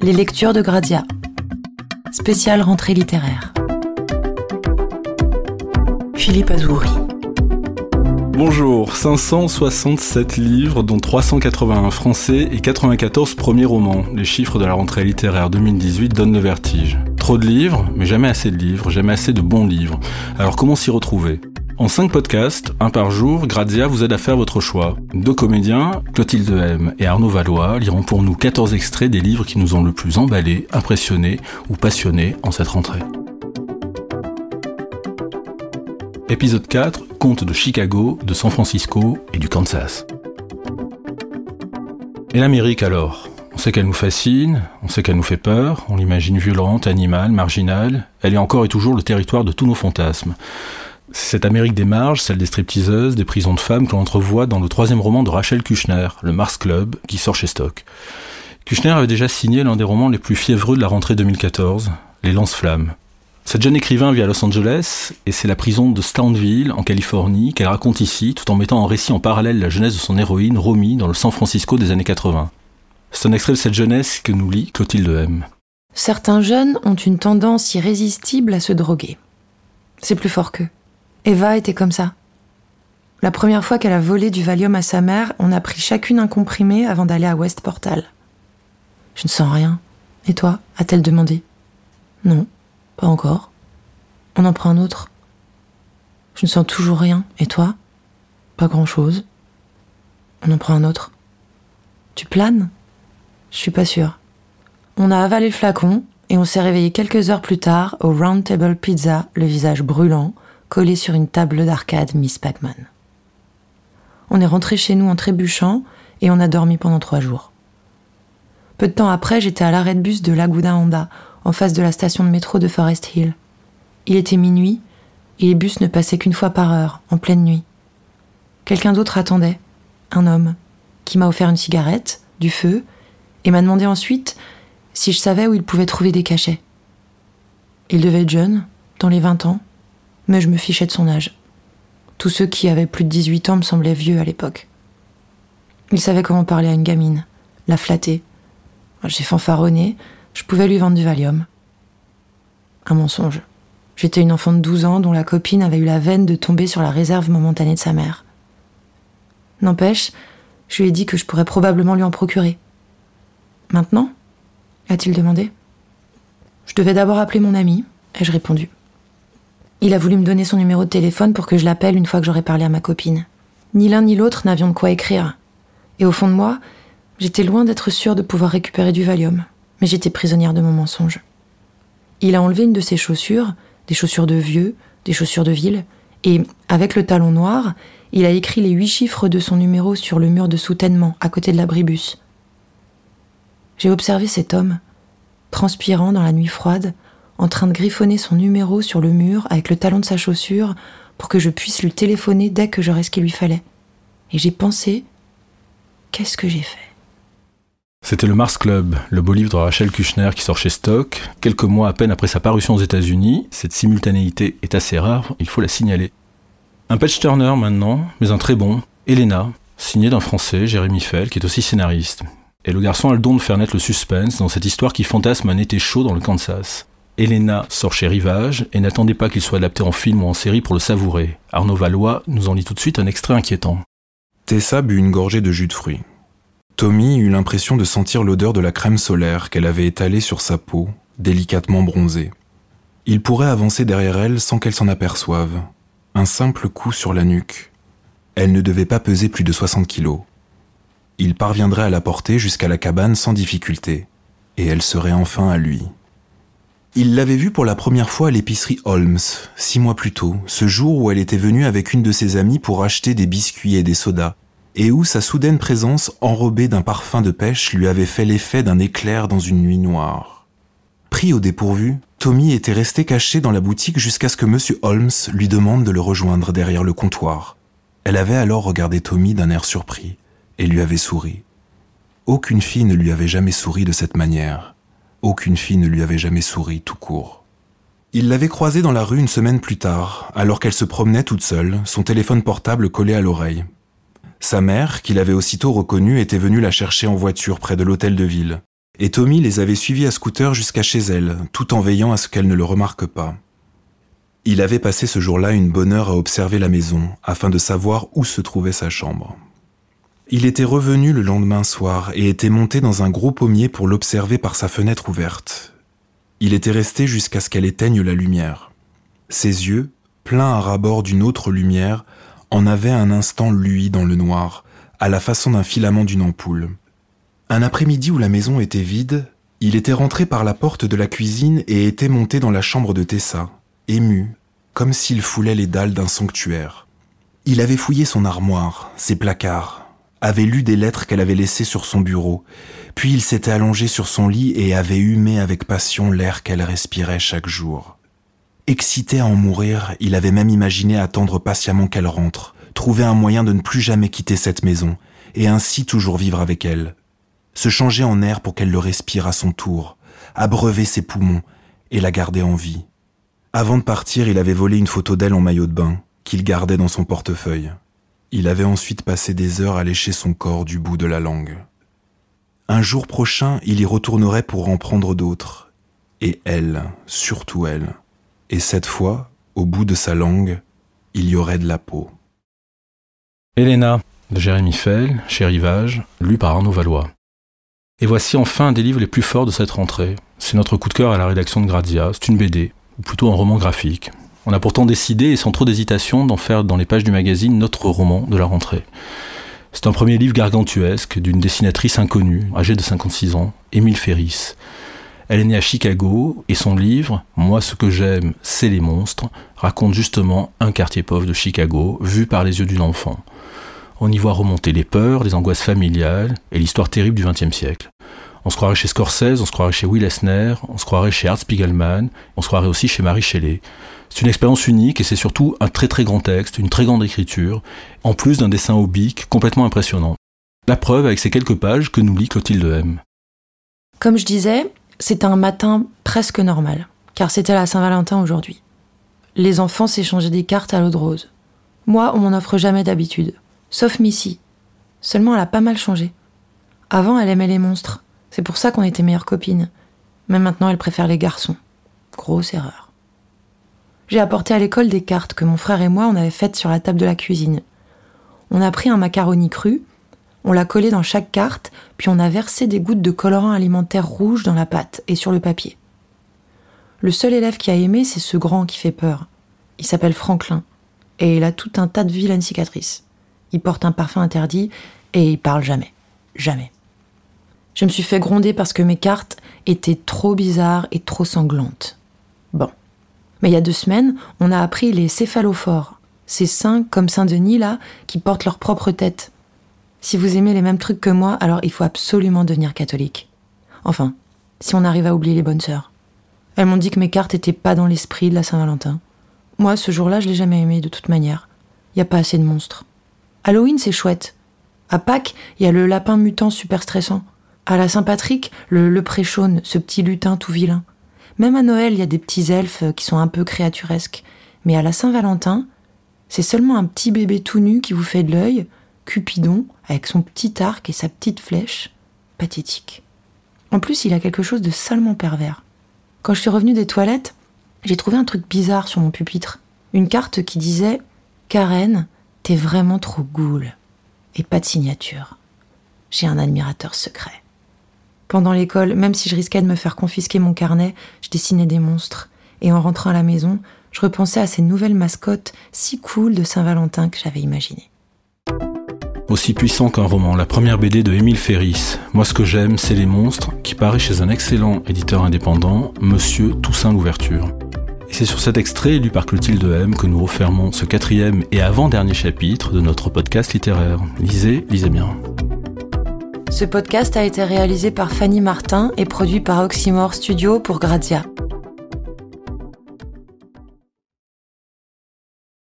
Les lectures de Gradia. Spéciale rentrée littéraire. Philippe Azouri. Bonjour, 567 livres, dont 381 français et 94 premiers romans. Les chiffres de la rentrée littéraire 2018 donnent le vertige. Trop de livres, mais jamais assez de livres, jamais assez de bons livres. Alors comment s'y retrouver? En 5 podcasts, un par jour, Grazia vous aide à faire votre choix. Deux comédiens, Clotilde M et Arnaud Valois, liront pour nous 14 extraits des livres qui nous ont le plus emballés, impressionnés ou passionnés en cette rentrée. Épisode 4, Contes de Chicago, de San Francisco et du Kansas. Et l'Amérique alors? On sait qu'elle nous fascine, on sait qu'elle nous fait peur, on l'imagine violente, animale, marginale, elle est encore et toujours le territoire de tous nos fantasmes. Cette Amérique des marges, celle des stripteaseuses, des prisons de femmes que l'on entrevoit dans le troisième roman de Rachel Kushner, Le Mars Club, qui sort chez Stock. Kushner avait déjà signé l'un des romans les plus fiévreux de la rentrée 2014, Les Lance-Flammes. Cette jeune écrivain vit à Los Angeles et c'est la prison de Stownville, en Californie, qu'elle raconte ici, tout en mettant en récit en parallèle la jeunesse de son héroïne, Romy, dans le San Francisco des années 80. C'est un extrait de cette jeunesse que nous lit Clotilde M. Certains jeunes ont une tendance irrésistible à se droguer. C'est plus fort qu'eux. Eva était comme ça. La première fois qu'elle a volé du Valium à sa mère, on a pris chacune un comprimé avant d'aller à West Portal. Je ne sens rien. Et toi a-t-elle demandé Non, pas encore. On en prend un autre. Je ne sens toujours rien. Et toi? Pas grand-chose. On en prend un autre. Tu planes? Je suis pas sûre. On a avalé le flacon et on s'est réveillé quelques heures plus tard au Round Table Pizza, le visage brûlant, collé sur une table d'arcade Miss Pac-Man. On est rentré chez nous en trébuchant et on a dormi pendant trois jours. Peu de temps après, j'étais à l'arrêt de bus de Laguna Honda, en face de la station de métro de Forest Hill. Il était minuit et les bus ne passaient qu'une fois par heure, en pleine nuit. Quelqu'un d'autre attendait, un homme, qui m'a offert une cigarette, du feu, et m'a demandé ensuite si je savais où il pouvait trouver des cachets. Il devait être jeune, dans les vingt ans, mais je me fichais de son âge. Tous ceux qui avaient plus de 18 ans me semblaient vieux à l'époque. Il savait comment parler à une gamine, la flatter. J'ai fanfaronné, je pouvais lui vendre du Valium. Un mensonge. J'étais une enfant de 12 ans dont la copine avait eu la veine de tomber sur la réserve momentanée de sa mère. N'empêche, je lui ai dit que je pourrais probablement lui en procurer. Maintenant? A-t-il demandé. Je devais d'abord appeler mon ami, ai-je répondu. Il a voulu me donner son numéro de téléphone pour que je l'appelle une fois que j'aurais parlé à ma copine. Ni l'un ni l'autre n'avions de quoi écrire. Et au fond de moi, j'étais loin d'être sûre de pouvoir récupérer du Valium, mais j'étais prisonnière de mon mensonge. Il a enlevé une de ses chaussures, des chaussures de vieux, des chaussures de ville, et, avec le talon noir, il a écrit les huit chiffres de son numéro sur le mur de soutènement à côté de l'abribus. J'ai observé cet homme, transpirant dans la nuit froide, en train de griffonner son numéro sur le mur avec le talon de sa chaussure pour que je puisse lui téléphoner dès que j'aurais ce qu'il lui fallait. Et j'ai pensé, qu'est-ce que j'ai fait? C'était le Mars Club, le beau livre de Rachel Kushner qui sort chez Stock. Quelques mois à peine après sa parution aux États-Unis, cette simultanéité est assez rare, il faut la signaler. Un patch turner maintenant, mais un très bon, Elena, signé d'un Français, Jérémy Fell, qui est aussi scénariste. Et le garçon a le don de faire naître le suspense dans cette histoire qui fantasme un été chaud dans le Kansas. Elena sort chez Rivage et n'attendez pas qu'il soit adapté en film ou en série pour le savourer. Arnaud Valois nous en lit tout de suite un extrait inquiétant. Tessa but une gorgée de jus de fruits. Tommy eut l'impression de sentir l'odeur de la crème solaire qu'elle avait étalée sur sa peau, délicatement bronzée. Il pourrait avancer derrière elle sans qu'elle s'en aperçoive. Un simple coup sur la nuque. Elle ne devait pas peser plus de 60 kilos. Il parviendrait à la porter jusqu'à la cabane sans difficulté, et elle serait enfin à lui. Il l'avait vue pour la première fois à l'épicerie Holmes, six mois plus tôt, ce jour où elle était venue avec une de ses amies pour acheter des biscuits et des sodas, et où sa soudaine présence enrobée d'un parfum de pêche lui avait fait l'effet d'un éclair dans une nuit noire. Pris au dépourvu, Tommy était resté caché dans la boutique jusqu'à ce que M. Holmes lui demande de le rejoindre derrière le comptoir. Elle avait alors regardé Tommy d'un air surpris et lui avait souri. Aucune fille ne lui avait jamais souri de cette manière. Aucune fille ne lui avait jamais souri tout court. Il l'avait croisée dans la rue une semaine plus tard, alors qu'elle se promenait toute seule, son téléphone portable collé à l'oreille. Sa mère, qui l'avait aussitôt reconnue, était venue la chercher en voiture près de l'hôtel de ville, et Tommy les avait suivis à scooter jusqu'à chez elle, tout en veillant à ce qu'elle ne le remarque pas. Il avait passé ce jour-là une bonne heure à observer la maison, afin de savoir où se trouvait sa chambre. Il était revenu le lendemain soir et était monté dans un gros pommier pour l'observer par sa fenêtre ouverte. Il était resté jusqu'à ce qu'elle éteigne la lumière. Ses yeux, pleins à rabord d'une autre lumière, en avaient un instant lui dans le noir, à la façon d'un filament d'une ampoule. Un après-midi où la maison était vide, il était rentré par la porte de la cuisine et était monté dans la chambre de Tessa, ému, comme s'il foulait les dalles d'un sanctuaire. Il avait fouillé son armoire, ses placards, avait lu des lettres qu'elle avait laissées sur son bureau, puis il s'était allongé sur son lit et avait humé avec passion l'air qu'elle respirait chaque jour. Excité à en mourir, il avait même imaginé attendre patiemment qu'elle rentre, trouver un moyen de ne plus jamais quitter cette maison, et ainsi toujours vivre avec elle, se changer en air pour qu'elle le respire à son tour, abreuver ses poumons et la garder en vie. Avant de partir, il avait volé une photo d'elle en maillot de bain, qu'il gardait dans son portefeuille. Il avait ensuite passé des heures à lécher son corps du bout de la langue. Un jour prochain, il y retournerait pour en prendre d'autres. Et elle, surtout elle. Et cette fois, au bout de sa langue, il y aurait de la peau. Elena, de Jérémy Fell, chez Rivage, lu par Arnaud Valois. Et voici enfin un des livres les plus forts de cette rentrée. C'est notre coup de cœur à la rédaction de Grazia. C'est une BD, ou plutôt un roman graphique. On a pourtant décidé, et sans trop d'hésitation, d'en faire dans les pages du magazine notre roman de la rentrée. C'est un premier livre gargantuesque d'une dessinatrice inconnue, âgée de 56 ans, Émile Ferris. Elle est née à Chicago et son livre, Moi ce que j'aime, c'est les monstres, raconte justement un quartier pauvre de Chicago vu par les yeux d'une enfant on y voit remonter les peurs, les angoisses familiales et l'histoire terrible du XXe siècle. On se croirait chez Scorsese, on se croirait chez Will Eisner, on se croirait chez Art Spiegelman, on se croirait aussi chez Marie Shelley. C'est une expérience unique et c'est surtout un très très grand texte, une très grande écriture, en plus d'un dessin oblique complètement impressionnant. La preuve avec ces quelques pages que nous lit Clotilde M. Comme je disais, c'était un matin presque normal, car c'était la Saint-Valentin aujourd'hui. Les enfants s'échangeaient des cartes à l'eau de rose. Moi, on m'en offre jamais d'habitude. Sauf Missy. Seulement, elle a pas mal changé. Avant, elle aimait les monstres. C'est pour ça qu'on était meilleures copines. Mais maintenant, elle préfère les garçons. Grosse erreur. J'ai apporté à l'école des cartes que mon frère et moi on avait faites sur la table de la cuisine. On a pris un macaroni cru, on l'a collé dans chaque carte, puis on a versé des gouttes de colorant alimentaire rouge dans la pâte et sur le papier. Le seul élève qui a aimé, c'est ce grand qui fait peur. Il s'appelle Franklin, et il a tout un tas de vilaines cicatrices. Il porte un parfum interdit et il parle jamais. Jamais. Je me suis fait gronder parce que mes cartes étaient trop bizarres et trop sanglantes. Bon. Mais il y a deux semaines, on a appris les céphalophores. Ces saints comme Saint-Denis là, qui portent leur propre tête. Si vous aimez les mêmes trucs que moi, alors il faut absolument devenir catholique. Enfin, si on arrive à oublier les bonnes sœurs. Elles m'ont dit que mes cartes étaient pas dans l'esprit de la Saint-Valentin. Moi, ce jour-là, je l'ai jamais aimé de toute manière. Y a pas assez de monstres. Halloween, c'est chouette. À Pâques, il y a le lapin mutant super stressant. À la Saint-Patrick, le, le préchaune, ce petit lutin tout vilain. Même à Noël, il y a des petits elfes qui sont un peu créaturesques. Mais à la Saint-Valentin, c'est seulement un petit bébé tout nu qui vous fait de l'œil, Cupidon, avec son petit arc et sa petite flèche. Pathétique. En plus, il a quelque chose de salement pervers. Quand je suis revenue des toilettes, j'ai trouvé un truc bizarre sur mon pupitre. Une carte qui disait Karen, T'es vraiment trop goule. Et pas de signature. J'ai un admirateur secret. Pendant l'école, même si je risquais de me faire confisquer mon carnet, je dessinais des monstres. Et en rentrant à la maison, je repensais à ces nouvelles mascottes si cool de Saint-Valentin que j'avais imaginées. Aussi puissant qu'un roman, la première BD de Émile Ferris, Moi ce que j'aime, c'est les monstres, qui paraît chez un excellent éditeur indépendant, Monsieur Toussaint Louverture. Et c'est sur cet extrait lu par Clotilde M que nous refermons ce quatrième et avant-dernier chapitre de notre podcast littéraire. Lisez, lisez bien. Ce podcast a été réalisé par Fanny Martin et produit par Oxymore Studio pour Grazia.